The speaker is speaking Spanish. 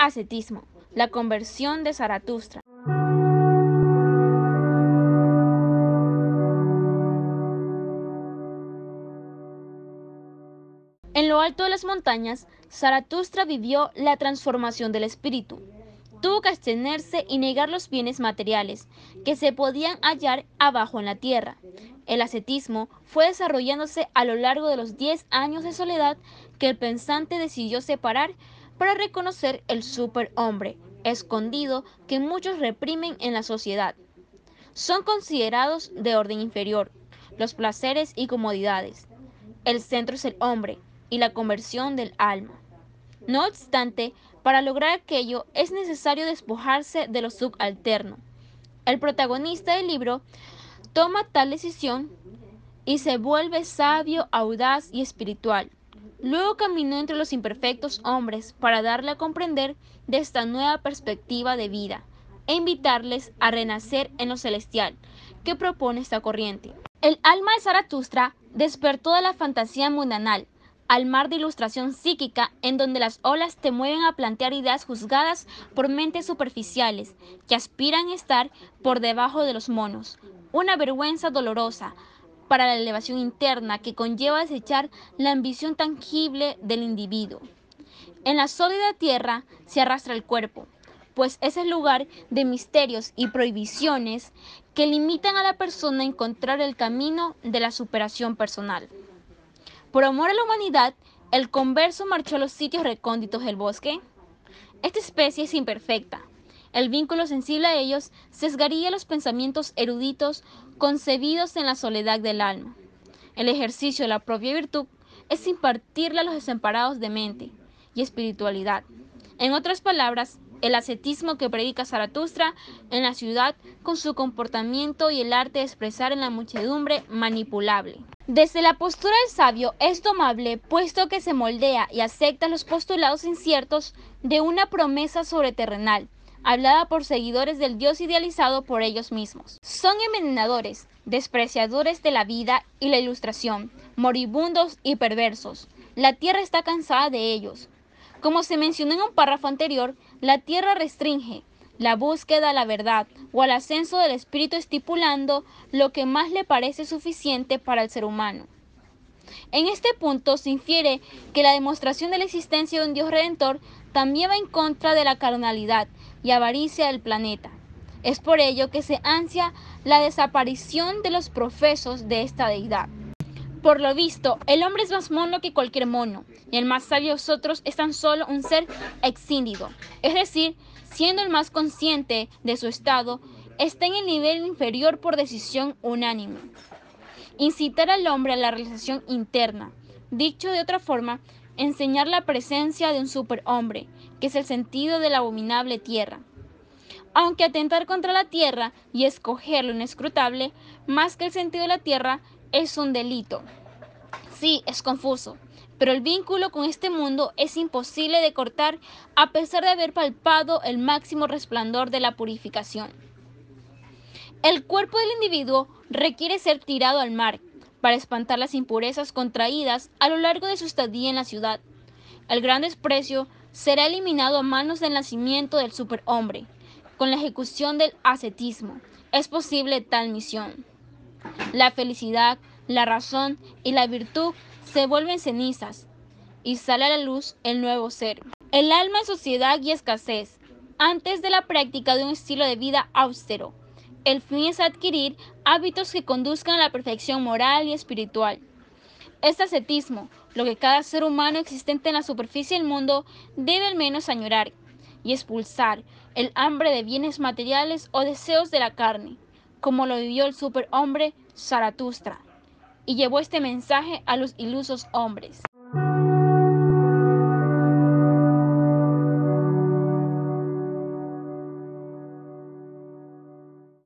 ascetismo, la conversión de Zaratustra. En lo alto de las montañas, Zaratustra vivió la transformación del espíritu. Tuvo que abstenerse y negar los bienes materiales que se podían hallar abajo en la tierra. El ascetismo fue desarrollándose a lo largo de los 10 años de soledad que el pensante decidió separar para reconocer el superhombre escondido que muchos reprimen en la sociedad. Son considerados de orden inferior los placeres y comodidades. El centro es el hombre, y la conversión del alma. No obstante, para lograr aquello es necesario despojarse de lo subalterno. El protagonista del libro toma tal decisión y se vuelve sabio, audaz y espiritual. Luego caminó entre los imperfectos hombres para darle a comprender de esta nueva perspectiva de vida e invitarles a renacer en lo celestial que propone esta corriente. El alma de Zaratustra despertó de la fantasía mundanal al mar de ilustración psíquica en donde las olas te mueven a plantear ideas juzgadas por mentes superficiales que aspiran a estar por debajo de los monos. Una vergüenza dolorosa para la elevación interna que conlleva desechar la ambición tangible del individuo. En la sólida tierra se arrastra el cuerpo, pues es el lugar de misterios y prohibiciones que limitan a la persona a encontrar el camino de la superación personal. Por amor a la humanidad, el converso marchó a los sitios recónditos del bosque. Esta especie es imperfecta. El vínculo sensible a ellos sesgaría los pensamientos eruditos concebidos en la soledad del alma. El ejercicio de la propia virtud es impartirle a los desamparados de mente y espiritualidad. En otras palabras, el ascetismo que predica Zaratustra en la ciudad con su comportamiento y el arte de expresar en la muchedumbre manipulable. Desde la postura del sabio es domable, puesto que se moldea y acepta los postulados inciertos de una promesa sobreterrenal, hablada por seguidores del Dios idealizado por ellos mismos. Son envenenadores, despreciadores de la vida y la ilustración, moribundos y perversos. La tierra está cansada de ellos. Como se mencionó en un párrafo anterior, la tierra restringe, la búsqueda a la verdad o al ascenso del espíritu estipulando lo que más le parece suficiente para el ser humano. En este punto se infiere que la demostración de la existencia de un Dios redentor también va en contra de la carnalidad y avaricia del planeta. Es por ello que se ansia la desaparición de los profesos de esta deidad. Por lo visto, el hombre es más mono que cualquier mono, y el más sabio de nosotros es tan solo un ser exíndido, es decir, siendo el más consciente de su estado, está en el nivel inferior por decisión unánime. Incitar al hombre a la realización interna. Dicho de otra forma, enseñar la presencia de un superhombre, que es el sentido de la abominable tierra. Aunque atentar contra la tierra y escoger lo inescrutable, más que el sentido de la tierra, es un delito. Sí, es confuso, pero el vínculo con este mundo es imposible de cortar a pesar de haber palpado el máximo resplandor de la purificación. El cuerpo del individuo requiere ser tirado al mar para espantar las impurezas contraídas a lo largo de su estadía en la ciudad. El gran desprecio será eliminado a manos del nacimiento del superhombre. Con la ejecución del ascetismo es posible tal misión. La felicidad, la razón y la virtud se vuelven cenizas y sale a la luz el nuevo ser. El alma en sociedad y escasez, antes de la práctica de un estilo de vida austero. El fin es adquirir hábitos que conduzcan a la perfección moral y espiritual. Este ascetismo, lo que cada ser humano existente en la superficie del mundo debe al menos añorar y expulsar el hambre de bienes materiales o deseos de la carne, como lo vivió el superhombre Zaratustra y llevó este mensaje a los ilusos hombres.